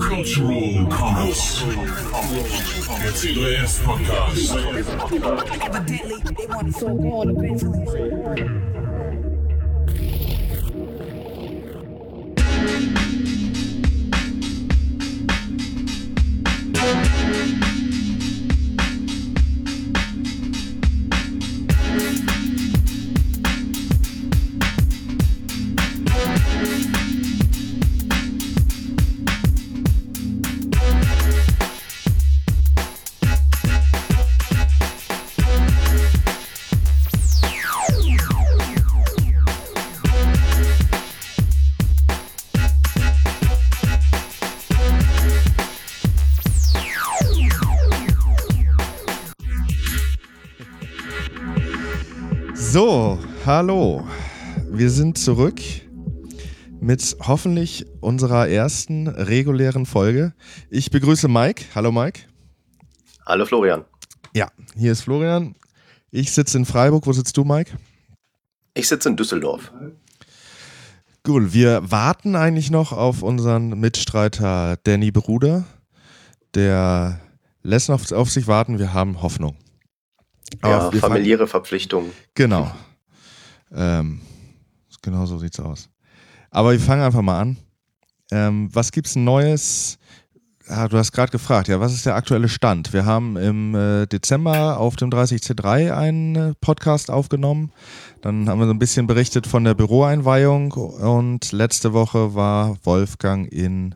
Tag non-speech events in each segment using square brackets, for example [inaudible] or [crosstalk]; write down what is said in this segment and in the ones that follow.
Cultural Commerce. Der C3S Podcast. Evidently, they want it zurück mit hoffentlich unserer ersten regulären Folge. Ich begrüße Mike. Hallo Mike. Hallo Florian. Ja, hier ist Florian. Ich sitze in Freiburg. Wo sitzt du, Mike? Ich sitze in Düsseldorf. Cool. Wir warten eigentlich noch auf unseren Mitstreiter Danny Bruder. Der lässt noch auf sich warten. Wir haben Hoffnung. Ja, familiäre Verpflichtungen. Genau. Ähm, genau so sieht's aus. Aber wir fangen einfach mal an. Ähm, was gibt's Neues? Ah, du hast gerade gefragt, ja, was ist der aktuelle Stand? Wir haben im äh, Dezember auf dem 30C3 einen äh, Podcast aufgenommen. Dann haben wir so ein bisschen berichtet von der Büroeinweihung und letzte Woche war Wolfgang in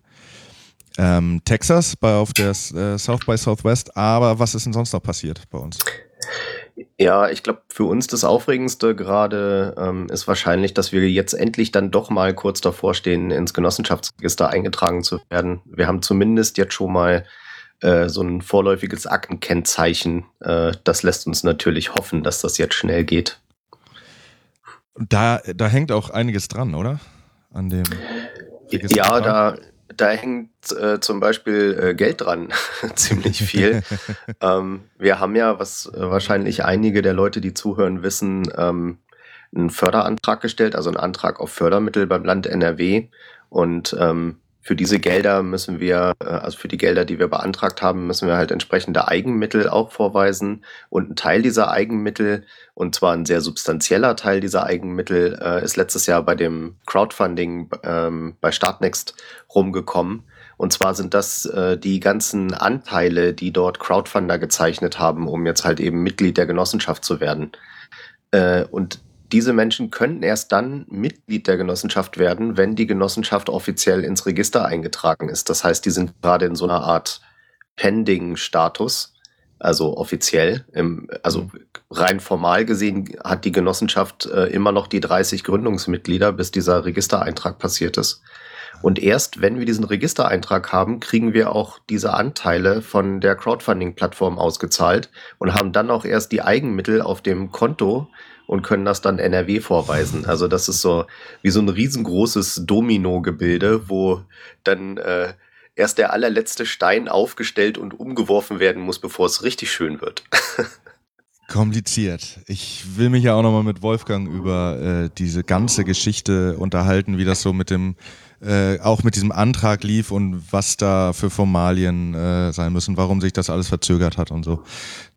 ähm, Texas bei auf der äh, South by Southwest. Aber was ist denn sonst noch passiert bei uns? Ja, ich glaube, für uns das Aufregendste gerade ähm, ist wahrscheinlich, dass wir jetzt endlich dann doch mal kurz davor stehen, ins Genossenschaftsregister eingetragen zu werden. Wir haben zumindest jetzt schon mal äh, so ein vorläufiges Aktenkennzeichen. Äh, das lässt uns natürlich hoffen, dass das jetzt schnell geht. Da, da hängt auch einiges dran, oder? An dem. Register Ja, da, da hängt äh, zum Beispiel äh, Geld dran, [laughs] ziemlich viel. [laughs] ähm, wir haben ja, was äh, wahrscheinlich einige der Leute, die zuhören, wissen, ähm, einen Förderantrag gestellt, also einen Antrag auf Fördermittel beim Land NRW. Und ähm, für diese Gelder müssen wir, äh, also für die Gelder, die wir beantragt haben, müssen wir halt entsprechende Eigenmittel auch vorweisen. Und ein Teil dieser Eigenmittel, und zwar ein sehr substanzieller Teil dieser Eigenmittel, äh, ist letztes Jahr bei dem Crowdfunding ähm, bei Startnext rumgekommen. Und zwar sind das äh, die ganzen Anteile, die dort Crowdfunder gezeichnet haben, um jetzt halt eben Mitglied der Genossenschaft zu werden. Äh, und diese Menschen können erst dann Mitglied der Genossenschaft werden, wenn die Genossenschaft offiziell ins Register eingetragen ist. Das heißt, die sind gerade in so einer Art Pending-Status, also offiziell. Im, also rein formal gesehen hat die Genossenschaft äh, immer noch die 30 Gründungsmitglieder, bis dieser Registereintrag passiert ist. Und erst wenn wir diesen Registereintrag haben, kriegen wir auch diese Anteile von der Crowdfunding-Plattform ausgezahlt und haben dann auch erst die Eigenmittel auf dem Konto und können das dann NRW vorweisen. Also das ist so wie so ein riesengroßes Domino-Gebilde, wo dann äh, erst der allerletzte Stein aufgestellt und umgeworfen werden muss, bevor es richtig schön wird. [laughs] Kompliziert. Ich will mich ja auch nochmal mit Wolfgang über äh, diese ganze Geschichte unterhalten, wie das so mit dem, äh, auch mit diesem Antrag lief und was da für Formalien äh, sein müssen, warum sich das alles verzögert hat und so.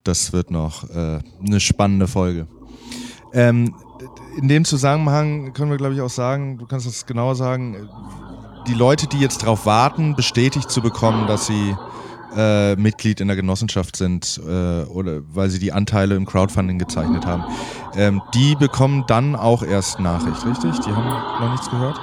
Das wird noch äh, eine spannende Folge. Ähm, in dem Zusammenhang können wir, glaube ich, auch sagen, du kannst das genauer sagen, die Leute, die jetzt darauf warten, bestätigt zu bekommen, dass sie äh, Mitglied in der Genossenschaft sind äh, oder weil sie die Anteile im Crowdfunding gezeichnet haben, ähm, die bekommen dann auch erst Nachricht, richtig? Die haben noch nichts gehört?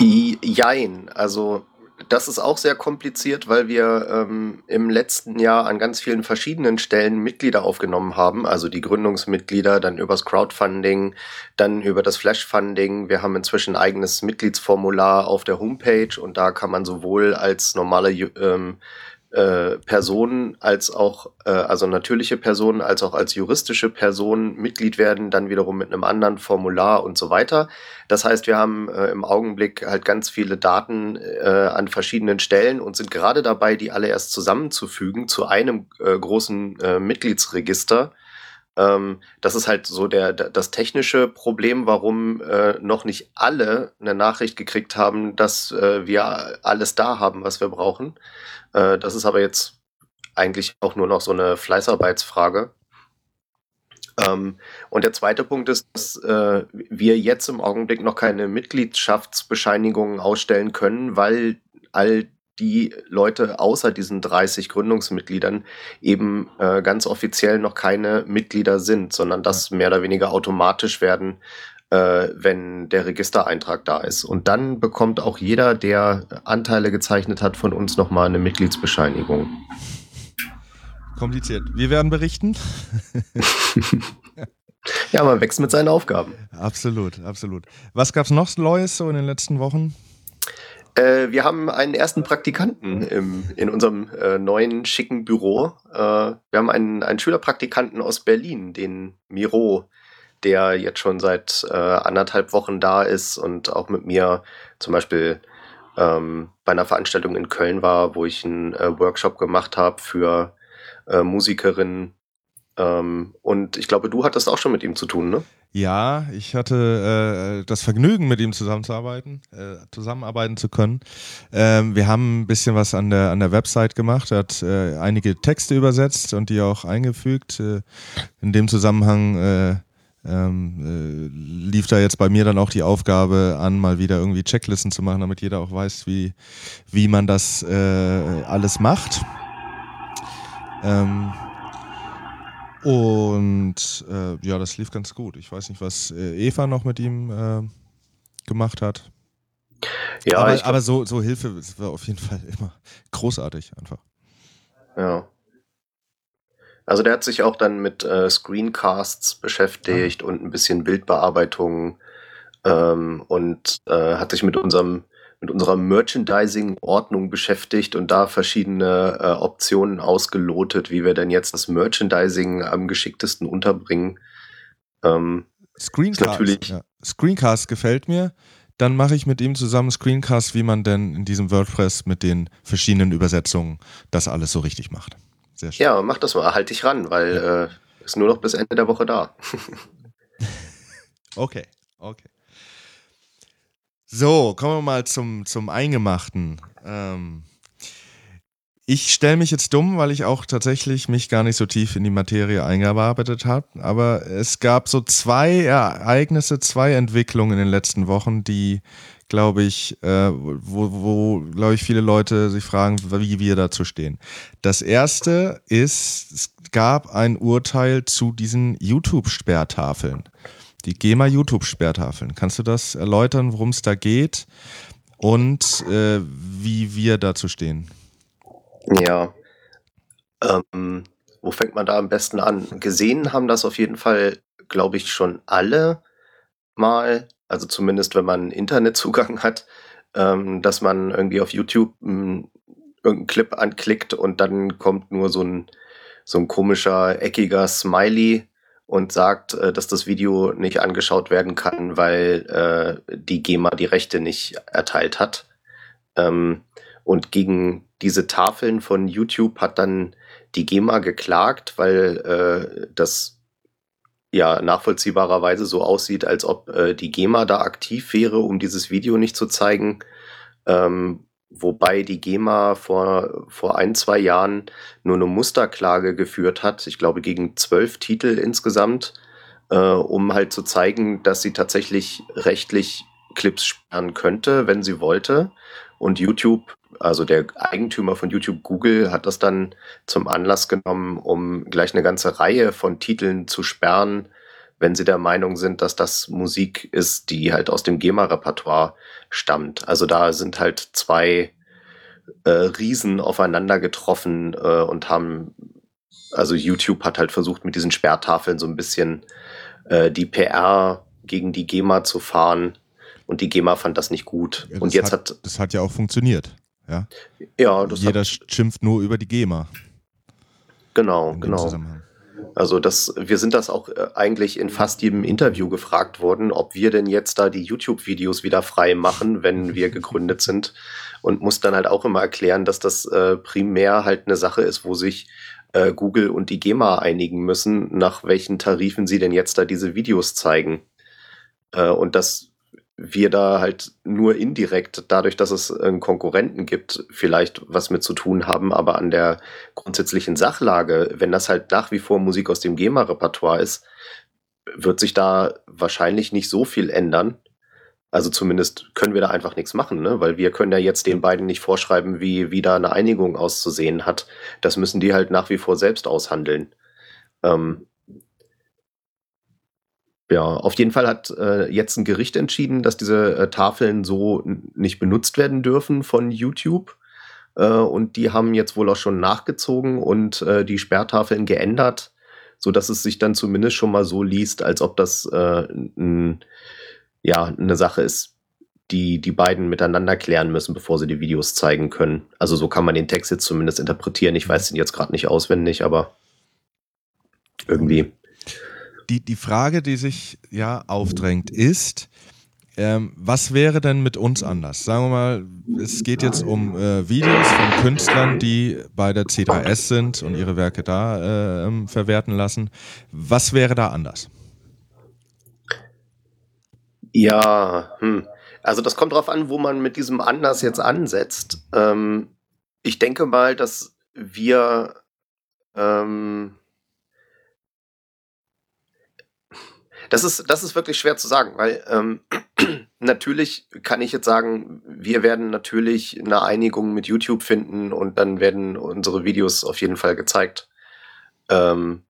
I- Jein, also das ist auch sehr kompliziert, weil wir ähm, im letzten Jahr an ganz vielen verschiedenen Stellen Mitglieder aufgenommen haben, also die Gründungsmitglieder, dann übers Crowdfunding, dann über das Flashfunding. Wir haben inzwischen ein eigenes Mitgliedsformular auf der Homepage und da kann man sowohl als normale ähm, äh, Person als auch, äh, also natürliche Person, als auch als juristische Person Mitglied werden, dann wiederum mit einem anderen Formular und so weiter. Das heißt, wir haben äh, im Augenblick halt ganz viele Daten äh, an verschiedenen Stellen und sind gerade dabei, die alle erst zusammenzufügen zu einem äh, großen äh, Mitgliedsregister. Ähm, das ist halt so der, das technische Problem, warum äh, noch nicht alle eine Nachricht gekriegt haben, dass äh, wir alles da haben, was wir brauchen. Äh, das ist aber jetzt eigentlich auch nur noch so eine Fleißarbeitsfrage. Ähm, und der zweite Punkt ist, dass äh, wir jetzt im Augenblick noch keine Mitgliedschaftsbescheinigungen ausstellen können, weil all die Leute außer diesen 30 Gründungsmitgliedern eben äh, ganz offiziell noch keine Mitglieder sind, sondern das mehr oder weniger automatisch werden, äh, wenn der Registereintrag da ist. Und dann bekommt auch jeder, der Anteile gezeichnet hat, von uns nochmal eine Mitgliedsbescheinigung. Kompliziert. Wir werden berichten. [laughs] [laughs] ja, man wächst mit seinen Aufgaben. Absolut, absolut. Was gab es noch Neues so in den letzten Wochen? Äh, wir haben einen ersten Praktikanten im, in unserem äh, neuen schicken Büro. Äh, wir haben einen, einen Schülerpraktikanten aus Berlin, den Miro, der jetzt schon seit äh, anderthalb Wochen da ist und auch mit mir zum Beispiel ähm, bei einer Veranstaltung in Köln war, wo ich einen äh, Workshop gemacht habe für äh, Musikerinnen. Ähm, und ich glaube, du hattest auch schon mit ihm zu tun, ne? Ja, ich hatte äh, das Vergnügen, mit ihm zusammenzuarbeiten, äh, zusammenarbeiten zu können. Ähm, wir haben ein bisschen was an der, an der Website gemacht. Er hat äh, einige Texte übersetzt und die auch eingefügt. Äh, in dem Zusammenhang äh, ähm, äh, lief da jetzt bei mir dann auch die Aufgabe an, mal wieder irgendwie Checklisten zu machen, damit jeder auch weiß, wie, wie man das alles macht. Ähm, und äh, ja, das lief ganz gut. Ich weiß nicht, was äh, Eva noch mit ihm äh, gemacht hat. Ja, aber, aber so, so Hilfe war auf jeden Fall immer [laughs] großartig einfach. Ja. Also der hat sich auch dann mit äh, Screencasts beschäftigt ja. und ein bisschen Bildbearbeitung ähm, und äh, hat sich mit unserem mit unserer Merchandising-Ordnung beschäftigt und da verschiedene äh, Optionen ausgelotet, wie wir denn jetzt das Merchandising am geschicktesten unterbringen. Ähm, Screencast, ja. Screencast gefällt mir. Dann mache ich mit ihm zusammen Screencast, wie man denn in diesem WordPress mit den verschiedenen Übersetzungen das alles so richtig macht. Sehr schön. Ja, mach das mal, halt dich ran, weil ja. äh, ist nur noch bis Ende der Woche da. [laughs] okay, okay. So, kommen wir mal zum, zum Eingemachten. Ähm, ich stelle mich jetzt dumm, weil ich auch tatsächlich mich gar nicht so tief in die Materie eingearbeitet habe. Aber es gab so zwei Ereignisse, zwei Entwicklungen in den letzten Wochen, die, glaube ich, äh, wo, wo glaube ich, viele Leute sich fragen, wie wir dazu stehen. Das erste ist, es gab ein Urteil zu diesen YouTube-Sperrtafeln die GEMA YouTube-Sperrtafeln. Kannst du das erläutern, worum es da geht und äh, wie wir dazu stehen? Ja. Ähm, wo fängt man da am besten an? Gesehen haben das auf jeden Fall, glaube ich, schon alle mal, also zumindest wenn man Internetzugang [laughs] hat, ähm, dass man irgendwie auf YouTube ähm, irgendeinen Clip anklickt und dann kommt nur so ein, so ein komischer, eckiger Smiley und sagt, äh, dass das Video nicht angeschaut werden kann, weil äh, die GEMA die Rechte nicht erteilt hat. Ähm, und gegen diese Tafeln von YouTube hat dann die GEMA geklagt, weil äh, das ja nachvollziehbarerweise so aussieht, als ob äh, die GEMA da aktiv wäre, um dieses Video nicht zu zeigen. Ähm, Wobei die GEMA vor, vor ein, zwei Jahren nur eine Musterklage geführt hat, ich glaube gegen zwölf Titel insgesamt, äh, um halt zu zeigen, dass sie tatsächlich rechtlich Clips sperren könnte, wenn sie wollte. Und YouTube, also der Eigentümer von YouTube Google, hat das dann zum Anlass genommen, um gleich eine ganze Reihe von Titeln zu sperren, wenn sie der Meinung sind, dass das Musik ist, die halt aus dem GEMA-Repertoire stammt. Also da sind halt zwei äh, Riesen aufeinander getroffen äh, und haben, also YouTube hat halt versucht, mit diesen Sperrtafeln so ein bisschen äh, die PR gegen die GEMA zu fahren. Und die GEMA fand das nicht gut. Ja, und jetzt hat, hat, Das hat ja auch funktioniert. Ja, ja Jeder hat, schimpft nur über die GEMA. Genau, genau. Also das, wir sind das auch äh, eigentlich in fast jedem Interview gefragt worden, ob wir denn jetzt da die YouTube-Videos wieder frei machen, wenn wir [laughs] gegründet sind. Und muss dann halt auch immer erklären, dass das äh, primär halt eine Sache ist, wo sich äh, Google und die GEMA einigen müssen, nach welchen Tarifen sie denn jetzt da diese Videos zeigen. Äh, und dass wir da halt nur indirekt, dadurch, dass es einen Konkurrenten gibt, vielleicht was mit zu tun haben, aber an der grundsätzlichen Sachlage, wenn das halt nach wie vor Musik aus dem GEMA-Repertoire ist, wird sich da wahrscheinlich nicht so viel ändern. Also zumindest können wir da einfach nichts machen, ne? weil wir können ja jetzt den beiden nicht vorschreiben, wie, wie da eine Einigung auszusehen hat. Das müssen die halt nach wie vor selbst aushandeln. Ähm ja, auf jeden Fall hat äh, jetzt ein Gericht entschieden, dass diese äh, Tafeln so nicht benutzt werden dürfen von YouTube. Äh, und die haben jetzt wohl auch schon nachgezogen und äh, die Sperrtafeln geändert, so dass es sich dann zumindest schon mal so liest, als ob das äh, ein ja, eine Sache ist, die die beiden miteinander klären müssen, bevor sie die Videos zeigen können. Also so kann man den Text jetzt zumindest interpretieren. Ich weiß den jetzt gerade nicht auswendig, aber irgendwie. Die, die Frage, die sich ja aufdrängt, ist, ähm, was wäre denn mit uns anders? Sagen wir mal, es geht jetzt um äh, Videos von Künstlern, die bei der C3S sind und ihre Werke da äh, ähm, verwerten lassen. Was wäre da anders? Ja, hm. Also das kommt drauf an, wo man mit diesem anders jetzt ansetzt. Ähm, ich denke mal, dass wir ähm, das ist, das ist wirklich schwer zu sagen, weil ähm, [clears throat] natürlich kann ich jetzt sagen, wir werden natürlich eine Einigung mit YouTube finden und dann werden unsere Videos auf jeden Fall gezeigt. Ähm,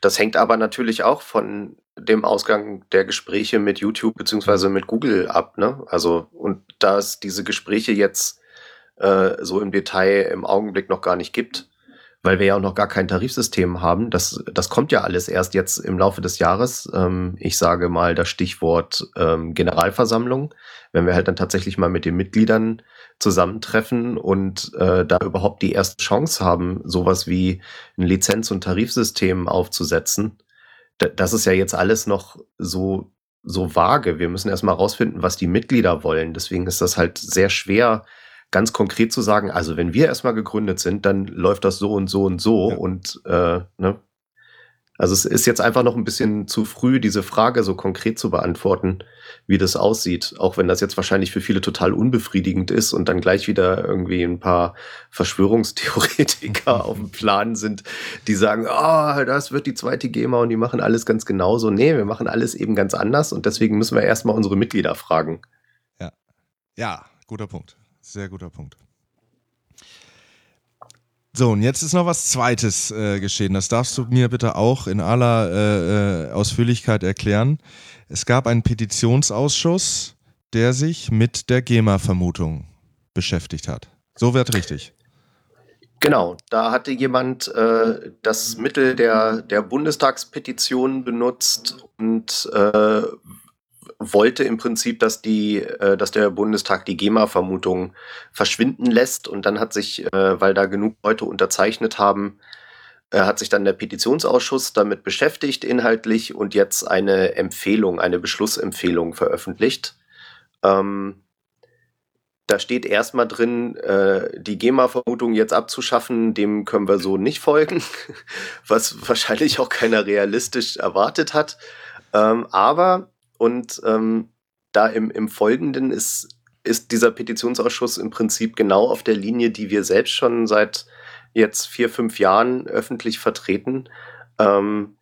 das hängt aber natürlich auch von dem Ausgang der Gespräche mit YouTube beziehungsweise mit Google ab. Ne? Also, und da es diese Gespräche jetzt äh, so im Detail im Augenblick noch gar nicht gibt, weil wir ja auch noch gar kein Tarifsystem haben. Das, das kommt ja alles erst jetzt im Laufe des Jahres. Ähm, ich sage mal das Stichwort ähm, Generalversammlung. Wenn wir halt dann tatsächlich mal mit den Mitgliedern zusammentreffen und äh, da überhaupt die erste Chance haben, sowas wie ein Lizenz- und Tarifsystem aufzusetzen, das ist ja jetzt alles noch so, so vage. Wir müssen erstmal rausfinden, was die Mitglieder wollen. Deswegen ist das halt sehr schwer, ganz konkret zu sagen, also wenn wir erstmal gegründet sind, dann läuft das so und so und so. Ja. Und äh, ne, also es ist jetzt einfach noch ein bisschen zu früh, diese Frage so konkret zu beantworten, wie das aussieht. Auch wenn das jetzt wahrscheinlich für viele total unbefriedigend ist und dann gleich wieder irgendwie ein paar Verschwörungstheoretiker [laughs] auf dem Plan sind, die sagen, ah, oh, das wird die zweite GEMA und die machen alles ganz genauso. Nee, wir machen alles eben ganz anders und deswegen müssen wir erstmal unsere Mitglieder fragen. Ja. Ja, guter Punkt. Sehr guter Punkt. So, und jetzt ist noch was Zweites äh, geschehen. Das darfst du mir bitte auch in aller äh, äh, Ausführlichkeit erklären. Es gab einen Petitionsausschuss, der sich mit der GEMA-Vermutung beschäftigt hat. So wird richtig. Genau, da hatte jemand äh, das Mittel der, der Bundestagspetition benutzt und äh, wollte im Prinzip, dass die, äh, dass der Bundestag die GEMA-Vermutung verschwinden lässt und dann hat sich, äh, weil da genug Leute unterzeichnet haben, äh, hat sich dann der Petitionsausschuss damit beschäftigt inhaltlich und jetzt eine Empfehlung, eine Beschlussempfehlung veröffentlicht. Ähm, da steht erstmal drin, äh, die GEMA-Vermutung jetzt abzuschaffen, dem können wir so nicht folgen, [laughs] was wahrscheinlich auch keiner realistisch erwartet hat. Ähm, aber und ähm, da im, im Folgenden ist, ist dieser Petitionsausschuss im Prinzip genau auf der Linie, die wir selbst schon seit jetzt vier, fünf Jahren öffentlich vertreten. Ähm,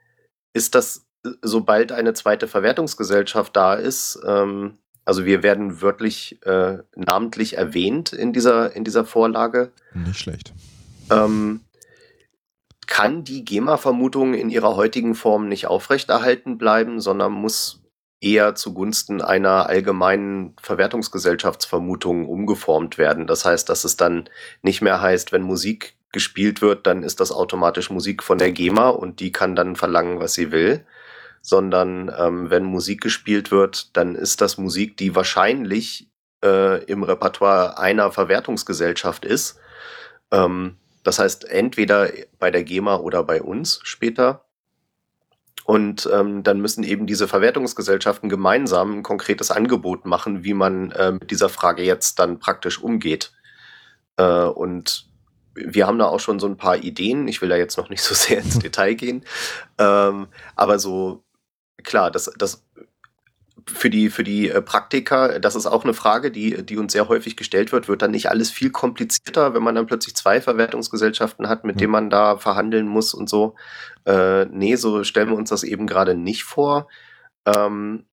ist das, sobald eine zweite Verwertungsgesellschaft da ist, ähm, also wir werden wörtlich äh, namentlich erwähnt in dieser, in dieser Vorlage. Nicht schlecht. Ähm, kann die GEMA-Vermutung in ihrer heutigen Form nicht aufrechterhalten bleiben, sondern muss eher zugunsten einer allgemeinen Verwertungsgesellschaftsvermutung umgeformt werden. Das heißt, dass es dann nicht mehr heißt, wenn Musik gespielt wird, dann ist das automatisch Musik von der GEMA und die kann dann verlangen, was sie will, sondern ähm, wenn Musik gespielt wird, dann ist das Musik, die wahrscheinlich äh, im Repertoire einer Verwertungsgesellschaft ist. Ähm, das heißt, entweder bei der GEMA oder bei uns später. Und ähm, dann müssen eben diese Verwertungsgesellschaften gemeinsam ein konkretes Angebot machen, wie man äh, mit dieser Frage jetzt dann praktisch umgeht. Äh, und wir haben da auch schon so ein paar Ideen. Ich will da jetzt noch nicht so sehr ins [laughs] Detail gehen. Ähm, aber so, klar, das, das für die, für die äh, Praktiker, das ist auch eine Frage, die, die uns sehr häufig gestellt wird. Wird dann nicht alles viel komplizierter, wenn man dann plötzlich zwei Verwertungsgesellschaften hat, mit mhm. denen man da verhandeln muss und so? Äh, nee, so stellen wir uns das eben gerade nicht vor. Ähm,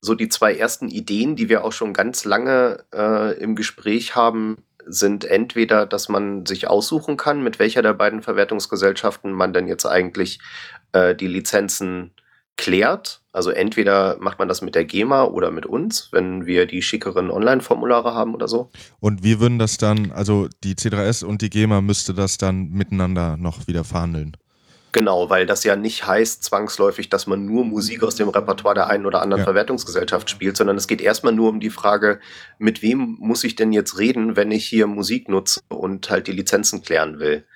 so die zwei ersten Ideen, die wir auch schon ganz lange äh, im Gespräch haben, sind entweder, dass man sich aussuchen kann, mit welcher der beiden Verwertungsgesellschaften man denn jetzt eigentlich äh, die Lizenzen klärt. Also entweder macht man das mit der GEMA oder mit uns, wenn wir die schickeren Online-Formulare haben oder so. Und wir würden das dann, also die C3S und die GEMA müsste das dann miteinander noch wieder verhandeln. Genau, weil das ja nicht heißt zwangsläufig, dass man nur Musik aus dem Repertoire der einen oder anderen ja. Verwertungsgesellschaft spielt, sondern es geht erstmal nur um die Frage, mit wem muss ich denn jetzt reden, wenn ich hier Musik nutze und halt die Lizenzen klären will.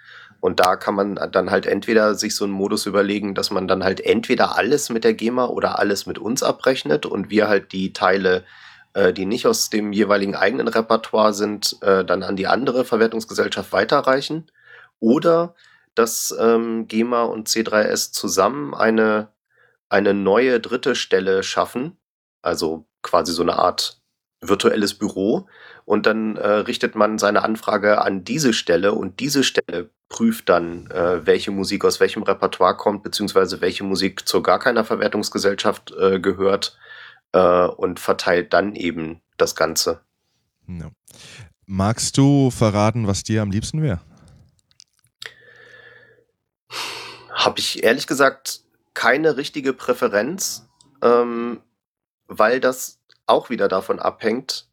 Und da kann man dann halt entweder sich so einen Modus überlegen, dass man dann halt entweder alles mit der GEMA oder alles mit uns abrechnet und wir halt die Teile, äh, die nicht aus dem jeweiligen eigenen Repertoire sind, äh, dann an die andere Verwertungsgesellschaft weiterreichen. Oder dass ähm, GEMA und C3S zusammen eine, eine neue dritte Stelle schaffen, also quasi so eine Art virtuelles Büro, und dann äh, richtet man seine Anfrage an diese Stelle und diese Stelle prüft dann, äh, welche Musik aus welchem Repertoire kommt, beziehungsweise welche Musik zu gar keiner Verwertungsgesellschaft äh, gehört äh, und verteilt dann eben das Ganze. Ja. Magst du verraten, was dir am liebsten wäre? Habe ich ehrlich gesagt keine richtige Präferenz, ähm, weil das auch wieder davon abhängt,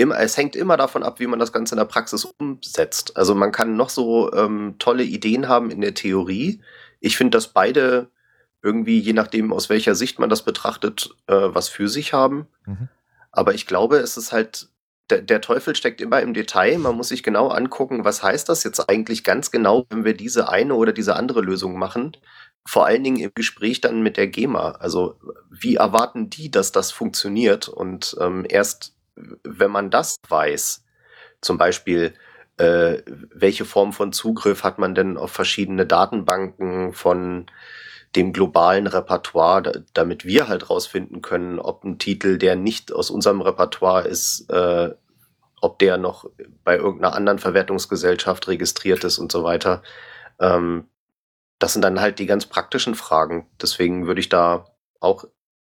immer, es hängt immer davon ab, wie man das Ganze in der Praxis umsetzt. Also man kann noch so ähm, tolle Ideen haben in der Theorie. Ich finde, dass beide irgendwie, je nachdem, aus welcher Sicht man das betrachtet, äh, was für sich haben. Mhm. Aber ich glaube, es ist halt, der, der Teufel steckt immer im Detail. Man muss sich genau angucken, was heißt das jetzt eigentlich ganz genau, wenn wir diese eine oder diese andere Lösung machen. Vor allen Dingen im Gespräch dann mit der GEMA. Also wie erwarten die, dass das funktioniert? Und ähm, erst wenn man das weiß, zum Beispiel, äh, welche Form von Zugriff hat man denn auf verschiedene Datenbanken von dem globalen Repertoire, da, damit wir halt rausfinden können, ob ein Titel, der nicht aus unserem Repertoire ist, äh, ob der noch bei irgendeiner anderen Verwertungsgesellschaft registriert ist und so weiter. Ähm, das sind dann halt die ganz praktischen Fragen. Deswegen würde ich da auch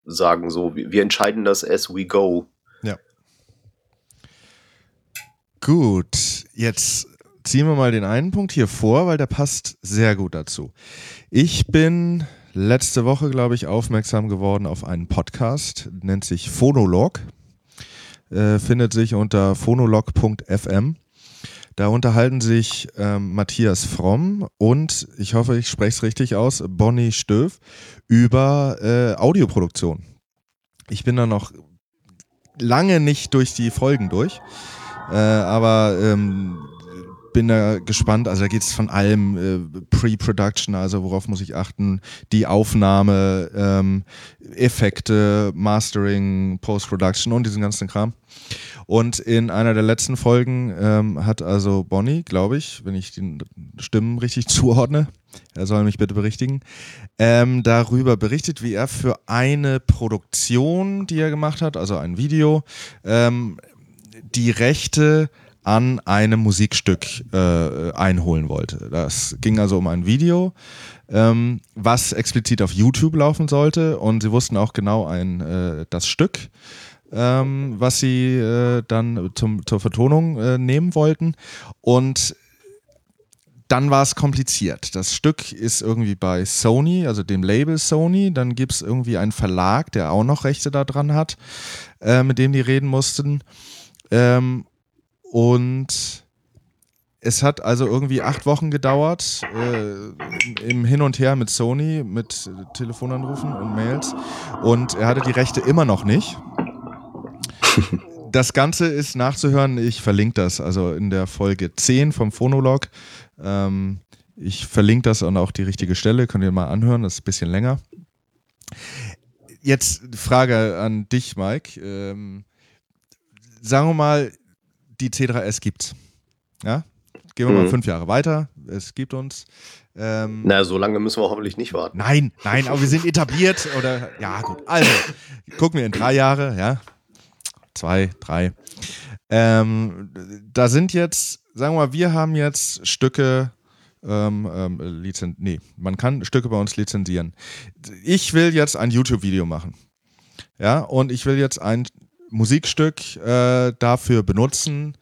sagen, so, wir entscheiden das as we go. Gut, jetzt ziehen wir mal den einen Punkt hier vor, weil der passt sehr gut dazu. Ich bin letzte Woche, glaube ich, aufmerksam geworden auf einen Podcast, nennt sich Phonolog, äh, findet sich unter phonolog.fm. Da unterhalten sich ähm, Matthias Fromm und, ich hoffe, ich spreche es richtig aus, Bonnie Stöf über äh, Audioproduktion. Ich bin da noch lange nicht durch die Folgen durch. Äh, aber ähm, bin da gespannt. Also da geht es von allem äh, Pre-Production, also worauf muss ich achten, die Aufnahme, ähm, Effekte, Mastering, Post-Production und diesen ganzen Kram. Und in einer der letzten Folgen ähm, hat also Bonnie, glaube ich, wenn ich die Stimmen richtig [laughs] zuordne, er soll mich bitte berichtigen, ähm, darüber berichtet, wie er für eine Produktion, die er gemacht hat, also ein Video, ähm, die Rechte an einem Musikstück äh, einholen wollte. Das ging also um ein Video, ähm, was explizit auf YouTube laufen sollte und sie wussten auch genau ein, äh, das Stück, ähm, was sie äh, dann zum, zur Vertonung äh, nehmen wollten und dann war es kompliziert. Das Stück ist irgendwie bei Sony, also dem Label Sony. Dann gibt es irgendwie einen Verlag, der auch noch Rechte daran hat, äh, mit dem die reden mussten. Ähm, und es hat also irgendwie acht Wochen gedauert, äh, im Hin und Her mit Sony, mit Telefonanrufen und Mails. Und er hatte die Rechte immer noch nicht. Das Ganze ist nachzuhören, ich verlinke das, also in der Folge 10 vom Phonolog. Ähm, ich verlinke das und auch die richtige Stelle, könnt ihr mal anhören, das ist ein bisschen länger. Jetzt Frage an dich, Mike. Ähm, sagen wir mal, die C3S gibt's. Ja? gehen wir mal Mhm. fünf Jahre weiter. Es gibt uns. Ähm, Na, so lange müssen wir hoffentlich nicht warten. Nein, nein, aber wir sind etabliert oder ja gut. Also gucken wir in drei Jahre, ja, zwei, drei. Ähm, da sind jetzt, sagen wir mal, wir haben jetzt Stücke. Ähm, ähm, lizen nee, man kann Stücke bei uns lizenzieren. Ich will jetzt ein YouTube-Video machen. Ja, und ich will jetzt ein Musikstück äh, dafür benutzen,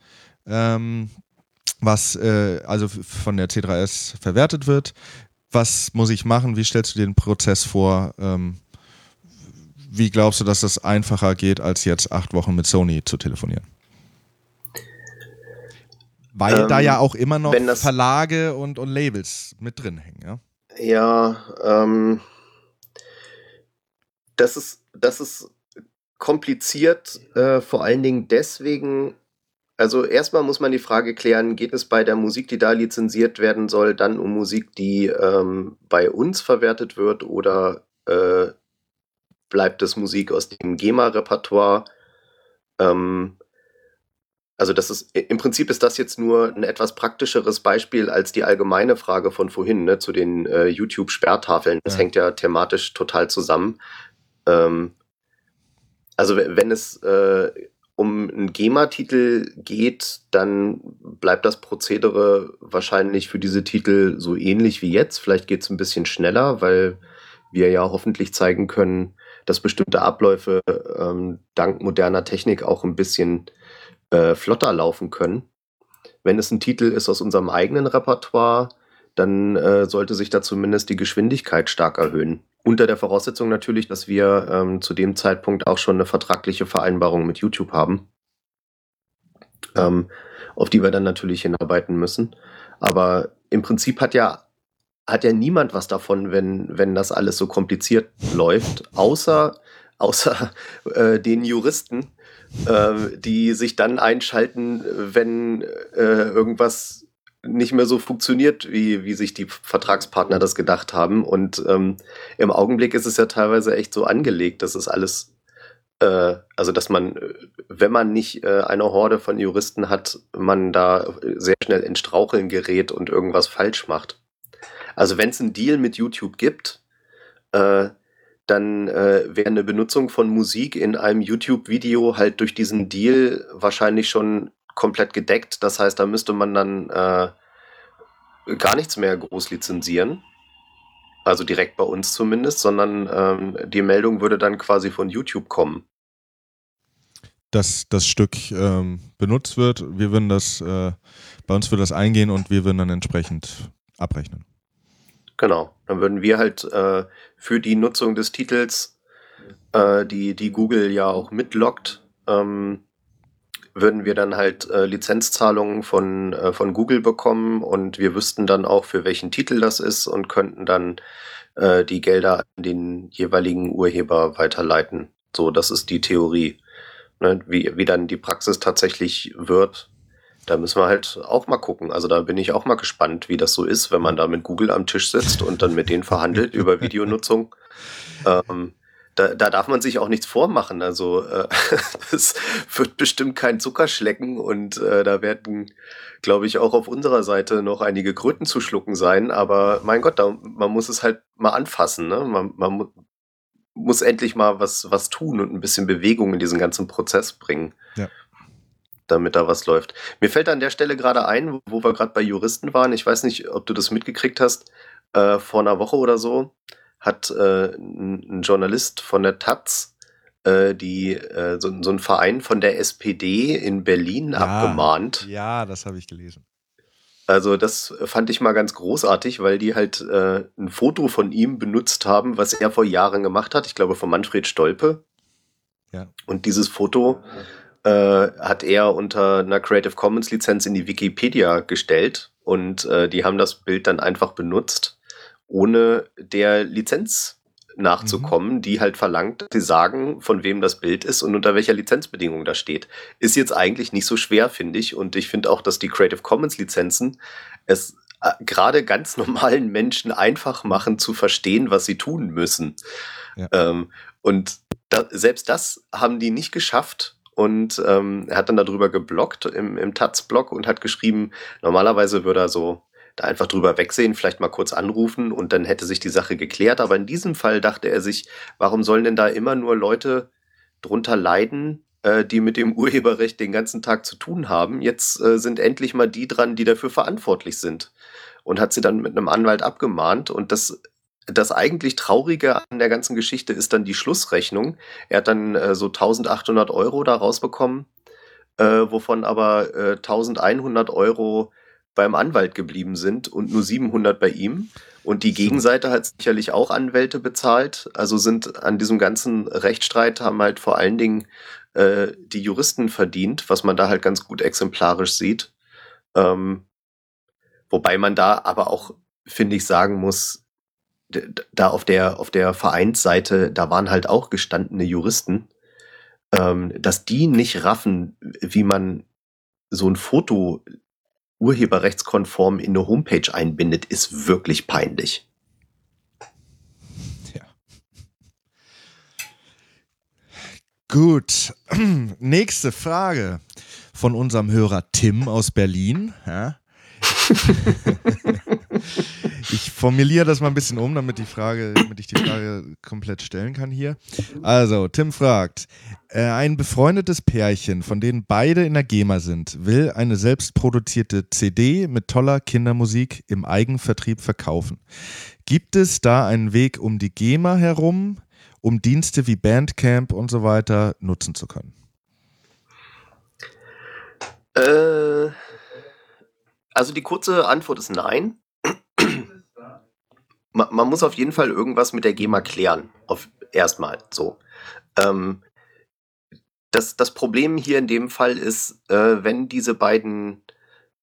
ähm, was äh, also von der C3S verwertet wird. Was muss ich machen? Wie stellst du dir den Prozess vor? Ähm, wie glaubst du, dass das einfacher geht, als jetzt acht Wochen mit Sony zu telefonieren? Weil Ähm, da ja auch immer noch Verlage und, und Labels mit drin hängen, ja? Ja, ähm, das ist, das ist kompliziert, äh, vor allen Dingen deswegen, also erstmal muss man die Frage klären, geht es bei der Musik, die da lizenziert werden soll, dann um Musik, die ähm, bei uns verwertet wird oder äh, bleibt es Musik aus dem GEMA-Repertoire? Ähm, also das ist im Prinzip ist das jetzt nur ein etwas praktischeres Beispiel als die allgemeine Frage von vorhin ne, zu den äh, YouTube-Sperrtafeln. Das Ja. hängt ja thematisch total zusammen. Ähm, also we- wenn es äh, um einen GEMA-Titel geht, dann bleibt das Prozedere wahrscheinlich für diese Titel so ähnlich wie jetzt. Vielleicht geht es ein bisschen schneller, weil wir ja hoffentlich zeigen können, dass bestimmte Abläufe ähm, dank moderner Technik auch ein bisschen äh, flotter laufen können. Wenn es ein Titel ist aus unserem eigenen Repertoire, dann äh, sollte sich da zumindest die Geschwindigkeit stark erhöhen. Unter der Voraussetzung natürlich, dass wir ähm, zu dem Zeitpunkt auch schon eine vertragliche Vereinbarung mit YouTube haben, ähm, auf die wir dann natürlich hinarbeiten müssen. Aber im Prinzip hat ja, hat ja niemand was davon, wenn, wenn das alles so kompliziert läuft, außer, außer äh, den Juristen, äh, die sich dann einschalten, wenn äh, irgendwas nicht mehr so funktioniert, wie, wie sich die Vertragspartner das gedacht haben. Und ähm, im Augenblick ist es ja teilweise echt so angelegt, dass es alles, äh, also dass man, äh, wenn man nicht äh, eine Horde von Juristen hat, man da sehr schnell in Straucheln gerät und irgendwas falsch macht. Also wenn es einen Deal mit YouTube gibt, äh, dann äh, wäre eine Benutzung von Musik in einem YouTube-Video halt durch diesen Deal wahrscheinlich schon komplett gedeckt. Das heißt, da müsste man dann äh, gar nichts mehr groß lizenzieren. Also direkt bei uns zumindest, sondern ähm, die Meldung würde dann quasi von YouTube kommen. Dass das Stück ähm, benutzt wird, wir würden das, äh, bei uns würde das eingehen und wir würden dann entsprechend abrechnen. Genau. Dann würden wir halt äh, für die Nutzung des Titels, äh, die, die Google ja auch mitloggt, ähm, würden wir dann halt äh, Lizenzzahlungen von, äh, von Google bekommen und wir wüssten dann auch, für welchen Titel das ist und könnten dann äh, die Gelder an den jeweiligen Urheber weiterleiten. So, das ist die Theorie. Ne? Wie, wie dann die Praxis tatsächlich wird, da müssen wir halt auch mal gucken. Also da bin ich auch mal gespannt, wie das so ist, wenn man da mit Google am Tisch sitzt und dann mit denen verhandelt über [laughs] Videonutzung. Ähm, da, da darf man sich auch nichts vormachen. Also äh, [laughs] es wird bestimmt kein Zuckerschlecken und äh, da werden, glaube ich, auch auf unserer Seite noch einige Kröten zu schlucken sein. Aber mein Gott, da, man muss es halt mal anfassen. Ne? Man, man mu muss endlich mal was, was tun und ein bisschen Bewegung in diesen ganzen Prozess bringen. Ja. Damit da was läuft. Mir fällt an der Stelle gerade ein, wo wir gerade bei Juristen waren. Ich weiß nicht, ob du das mitgekriegt hast. Äh, vor einer Woche oder so hat äh, ein, Journalist von der Taz äh, die äh, so, so ein Verein von der SPD in Berlin Ja. abgemahnt. Ja, das habe ich gelesen. Also das fand ich mal ganz großartig, weil die halt äh, ein Foto von ihm benutzt haben, was er vor Jahren gemacht hat. Ich glaube von Manfred Stolpe. Ja. Und dieses Foto äh, hat er unter einer Creative Commons Lizenz in die Wikipedia gestellt und äh, die haben das Bild dann einfach benutzt, ohne der Lizenz nachzukommen, die halt verlangt, dass sie sagen, von wem das Bild ist und unter welcher Lizenzbedingung das steht. Ist jetzt eigentlich nicht so schwer, finde ich. Und ich finde auch, dass die Creative Commons Lizenzen es äh, gerade ganz [laughs] normalen Menschen einfach machen zu verstehen, was sie tun müssen. Ja. Ähm, und da, selbst das haben die nicht geschafft. und ähm, er hat dann darüber geblockt im, im Taz-Blog und hat geschrieben, normalerweise würde er so da einfach drüber wegsehen, vielleicht mal kurz anrufen und dann hätte sich die Sache geklärt. Aber in diesem Fall dachte er sich, warum sollen denn da immer nur Leute drunter leiden, äh, die mit dem Urheberrecht den ganzen Tag zu tun haben? Jetzt äh, sind endlich mal die dran, die dafür verantwortlich sind. Und hat sie dann mit einem Anwalt abgemahnt und das das eigentlich Traurige an der ganzen Geschichte ist dann die Schlussrechnung. Er hat dann äh, so 1800 Euro da rausbekommen, äh, wovon aber äh, 1100 Euro beim Anwalt geblieben sind und nur 700 bei ihm. Und die Gegenseite hat sicherlich auch Anwälte bezahlt. Also sind an diesem ganzen Rechtsstreit haben halt vor allen Dingen äh, die Juristen verdient, was man da halt ganz gut exemplarisch sieht. Ähm, wobei man da aber auch, finde ich, sagen muss, da auf der, auf der Vereinsseite, da waren halt auch gestandene Juristen, ähm, dass die nicht raffen, wie man so ein Foto urheberrechtskonform in eine Homepage einbindet, ist wirklich peinlich. Ja. Gut. [clears throat] Nächste Frage von unserem Hörer Tim aus Berlin. Ja. [laughs] formuliere das mal ein bisschen um, damit, die Frage, damit ich die Frage komplett stellen kann hier. Also, Tim fragt: äh, Ein befreundetes Pärchen, von denen beide in der GEMA sind, will eine selbstproduzierte CD mit toller Kindermusik im Eigenvertrieb verkaufen. Gibt es da einen Weg um die GEMA herum, um Dienste wie Bandcamp und so weiter nutzen zu können? Äh, also die kurze Antwort ist nein man, man muss auf jeden Fall irgendwas mit der GEMA klären. Auf erstmal so. Ähm, das, das Problem hier in dem Fall ist, äh, wenn diese beiden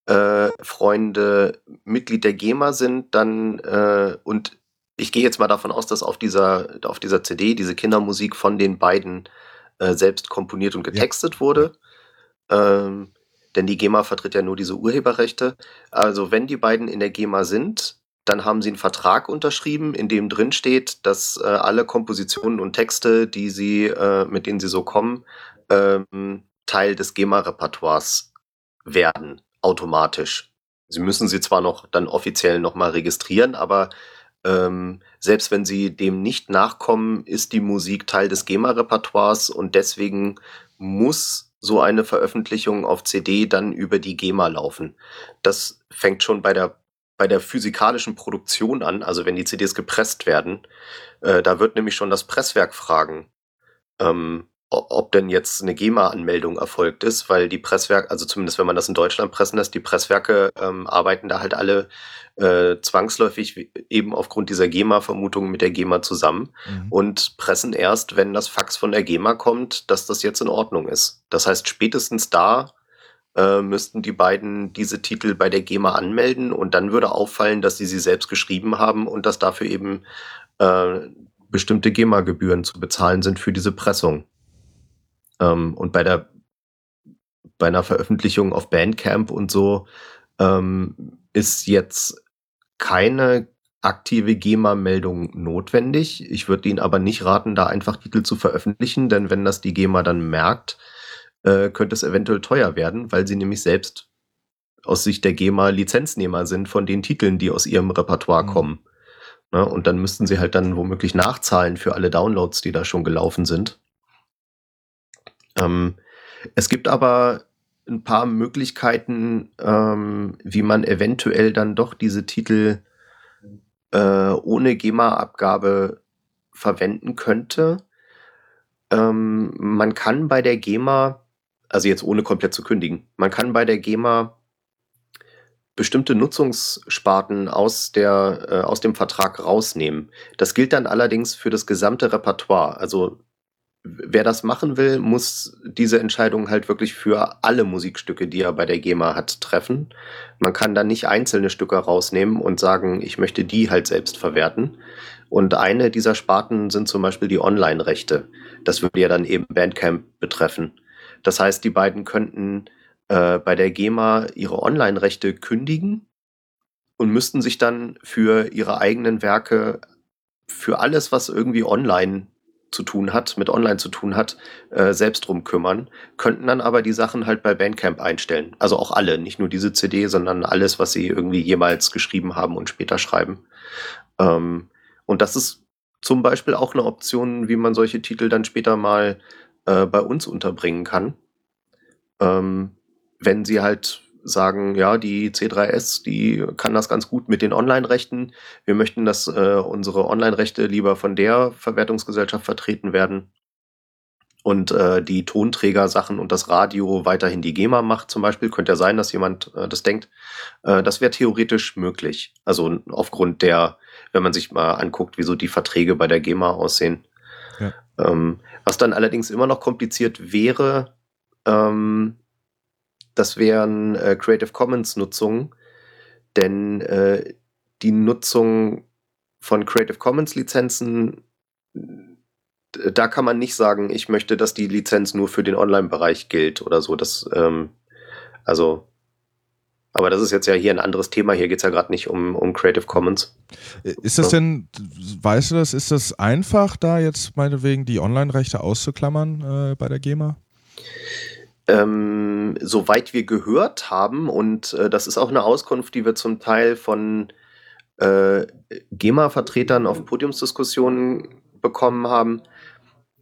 äh, Freunde Mitglied der GEMA sind, dann äh, und ich gehe jetzt mal davon aus, dass auf dieser, auf dieser CD diese Kindermusik von den beiden äh, selbst komponiert und getextet ja. wurde. Ähm, denn die GEMA vertritt ja nur diese Urheberrechte. Also wenn die beiden in der GEMA sind, dann haben sie einen Vertrag unterschrieben, in dem drin steht, dass äh, alle Kompositionen und Texte, die sie, äh, mit denen sie so kommen, ähm, Teil des GEMA-Repertoires werden, automatisch. Sie müssen sie zwar noch dann offiziell nochmal registrieren, aber ähm, selbst wenn sie dem nicht nachkommen, ist die Musik Teil des GEMA-Repertoires und deswegen muss so eine Veröffentlichung auf CD dann über die GEMA laufen. Das fängt schon bei der bei der physikalischen Produktion an, also wenn die CDs gepresst werden, äh, da wird nämlich schon das Presswerk fragen, ähm, ob denn jetzt eine GEMA-Anmeldung erfolgt ist, weil die Presswerke, also zumindest wenn man das in Deutschland pressen lässt, die Presswerke ähm, arbeiten da halt alle äh, zwangsläufig eben aufgrund dieser GEMA-Vermutung mit der GEMA zusammen mhm. und pressen erst, wenn das Fax von der GEMA kommt, dass das jetzt in Ordnung ist. Das heißt, spätestens da äh, müssten die beiden diese Titel bei der GEMA anmelden und dann würde auffallen, dass sie sie selbst geschrieben haben und dass dafür eben äh, bestimmte GEMA-Gebühren zu bezahlen sind für diese Pressung. Ähm, und bei der bei einer Veröffentlichung auf Bandcamp und so ähm, ist jetzt keine aktive GEMA-Meldung notwendig. Ich würde Ihnen aber nicht raten, da einfach Titel zu veröffentlichen, denn wenn das die GEMA dann merkt, äh, könnte es eventuell teuer werden, weil sie nämlich selbst aus Sicht der GEMA Lizenznehmer sind von den Titeln, die aus ihrem Repertoire mhm. kommen. Ne? Und dann müssten sie halt dann womöglich nachzahlen für alle Downloads, die da schon gelaufen sind. Ähm, es gibt aber ein paar Möglichkeiten, ähm, wie man eventuell dann doch diese Titel äh, ohne GEMA-Abgabe verwenden könnte. Ähm, man kann bei der GEMA also jetzt ohne komplett zu kündigen. Man kann bei der GEMA bestimmte Nutzungssparten aus, der, äh, aus dem Vertrag rausnehmen. Das gilt dann allerdings für das gesamte Repertoire. Also wer das machen will, muss diese Entscheidung halt wirklich für alle Musikstücke, die er bei der GEMA hat, treffen. Man kann dann nicht einzelne Stücke rausnehmen und sagen, ich möchte die halt selbst verwerten. Und eine dieser Sparten sind zum Beispiel die Online-Rechte. Das würde ja dann eben Bandcamp betreffen. Das heißt, die beiden könnten äh, bei der GEMA ihre Online-Rechte kündigen und müssten sich dann für ihre eigenen Werke, für alles, was irgendwie online zu tun hat, mit Online zu tun hat, äh, selbst drum kümmern, könnten dann aber die Sachen halt bei Bandcamp einstellen. Also auch alle, nicht nur diese CD, sondern alles, was sie irgendwie jemals geschrieben haben und später schreiben. Ähm, und das ist zum Beispiel auch eine Option, wie man solche Titel dann später mal äh, bei uns unterbringen kann. Ähm, wenn sie halt sagen, ja, die C3S, die kann das ganz gut mit den Online-Rechten. Wir möchten, dass äh, unsere Online-Rechte lieber von der Verwertungsgesellschaft vertreten werden und äh, die Tonträger-Sachen und das Radio weiterhin die GEMA macht zum Beispiel. Könnte ja sein, dass jemand äh, das denkt. Äh, das wäre theoretisch möglich. Also aufgrund der, wenn man sich mal anguckt, wieso die Verträge bei der GEMA aussehen. Ja. Ähm, was dann allerdings immer noch kompliziert wäre, ähm, das wären äh, Creative Commons Nutzungen, denn äh, die Nutzung von Creative Commons Lizenzen, da kann man nicht sagen, ich möchte, dass die Lizenz nur für den Online-Bereich gilt oder so. Das, ähm, also, aber das ist jetzt ja hier ein anderes Thema. Hier geht es ja gerade nicht um, um Creative Commons. Ist das denn, weißt du das, ist das einfach, da jetzt meinetwegen die Online-Rechte auszuklammern äh, bei der GEMA? Ähm, soweit wir gehört haben, und äh, das ist auch eine Auskunft, die wir zum Teil von äh, GEMA-Vertretern auf Podiumsdiskussionen bekommen haben,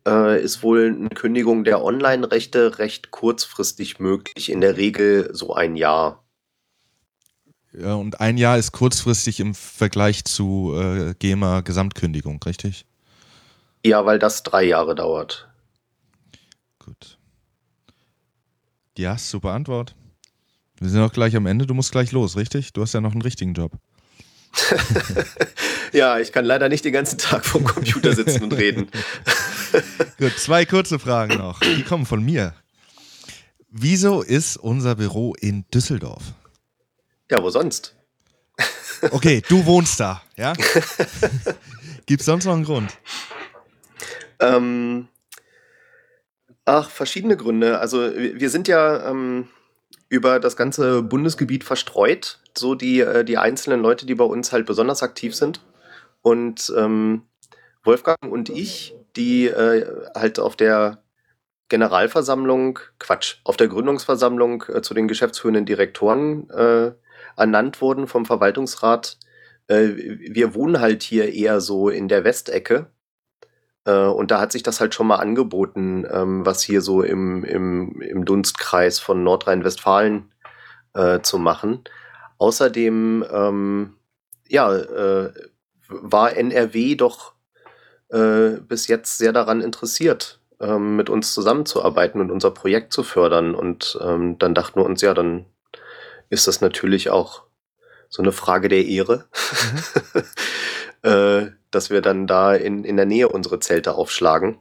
äh, ist wohl eine Kündigung der Online-Rechte recht kurzfristig möglich, in der Regel so ein Jahr. Und ein Jahr ist kurzfristig im Vergleich zu äh, GEMA-Gesamtkündigung, richtig? Ja, weil das drei Jahre dauert. Gut. Ja, super Antwort. Wir sind auch gleich am Ende. Du musst gleich los, richtig? Du hast ja noch einen richtigen Job. [laughs] ja, ich kann leider nicht den ganzen Tag vorm Computer sitzen und reden. [laughs] Gut, zwei kurze Fragen noch. Die kommen von mir. Wieso ist unser Büro in Düsseldorf? Ja, wo sonst? Okay, du wohnst da, ja? [laughs] Gibt es sonst noch einen Grund? Ähm, Ach, verschiedene Gründe. Also wir sind ja ähm, über das ganze Bundesgebiet verstreut, so die, äh, die einzelnen Leute, die bei uns halt besonders aktiv sind. Und ähm, Wolfgang und ich, die äh, halt auf der Generalversammlung, Quatsch, auf der Gründungsversammlung äh, zu den geschäftsführenden Direktoren äh, ernannt wurden vom Verwaltungsrat. Äh, wir wohnen halt hier eher so in der Westecke äh, und da hat sich das halt schon mal angeboten, ähm, was hier so im, im, im Dunstkreis von Nordrhein-Westfalen äh, zu machen. Außerdem, ähm, ja, äh, war NRW doch äh, bis jetzt sehr daran interessiert, ähm, mit uns zusammenzuarbeiten und unser Projekt zu fördern. Und ähm, dann dachten wir uns, ja, dann ist das natürlich auch so eine Frage der Ehre. Mhm. [laughs] äh, dass wir dann da in, in der Nähe unsere Zelte aufschlagen.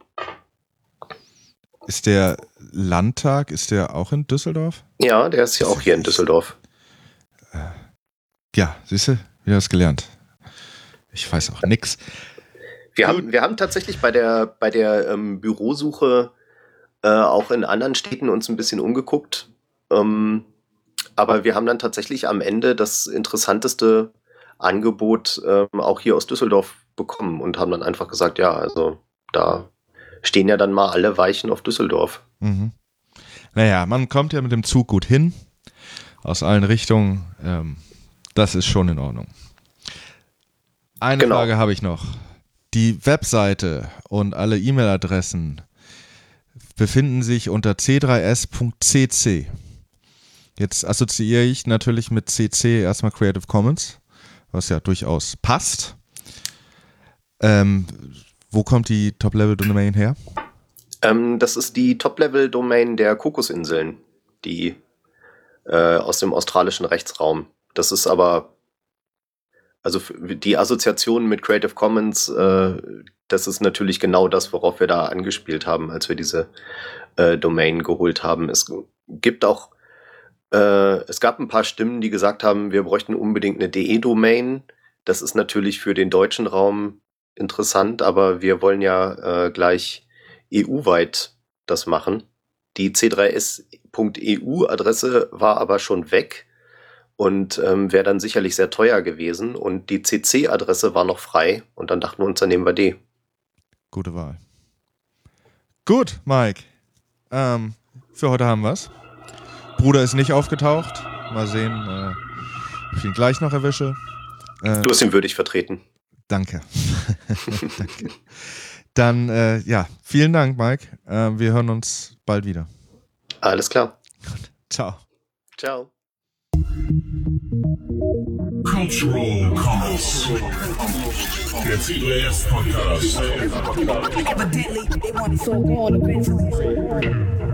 Ist der Landtag, ist der auch in Düsseldorf? Ja, der ist ja auch hier in Düsseldorf. Äh, ja, siehst du, wieder was gelernt. Ich weiß auch nichts. Wir haben, wir haben tatsächlich bei der, bei der ähm, Bürosuche äh, auch in anderen Städten uns ein bisschen umgeguckt. Ähm, aber wir haben dann tatsächlich am Ende das interessanteste Angebot ähm, auch hier aus Düsseldorf bekommen und haben dann einfach gesagt, ja, also da stehen ja dann mal alle Weichen auf Düsseldorf. Mhm. Naja, man kommt ja mit dem Zug gut hin, aus allen Richtungen. Ähm, das ist schon in Ordnung. Eine genau. Frage habe ich noch. Die Webseite und alle E-Mail-Adressen befinden sich unter c3s.cc. Jetzt assoziiere ich natürlich mit CC erstmal Creative Commons, was ja durchaus passt. Ähm, wo kommt die Top-Level-Domain her? Ähm, das ist die Top-Level-Domain der Kokosinseln, die äh, aus dem australischen Rechtsraum. Das ist aber, also die Assoziation mit Creative Commons, äh, das ist natürlich genau das, worauf wir da angespielt haben, als wir diese äh, Domain geholt haben. Es gibt auch, äh, es gab ein paar Stimmen, die gesagt haben, wir bräuchten unbedingt eine DE-Domain. Das ist natürlich für den deutschen Raum interessant, aber wir wollen ja äh, gleich EU-weit das machen. Die C3S.eu-Adresse war aber schon weg und ähm, wäre dann sicherlich sehr teuer gewesen. Und die CC-Adresse war noch frei und dann dachten wir uns, dann nehmen wir die. Gute Wahl. Gut, Mike. Ähm, für heute haben wir's. Bruder ist nicht aufgetaucht. Mal sehen, äh, ob ich ihn gleich noch erwische. Äh, Du hast ihn würdig vertreten. danke. [laughs] danke. Dann, äh, ja, vielen Dank, Mike. Äh, wir hören uns bald wieder. Alles klar. Ciao. Ciao. Cultural Comments. Der C3S Podcast. Evidently, they want it so.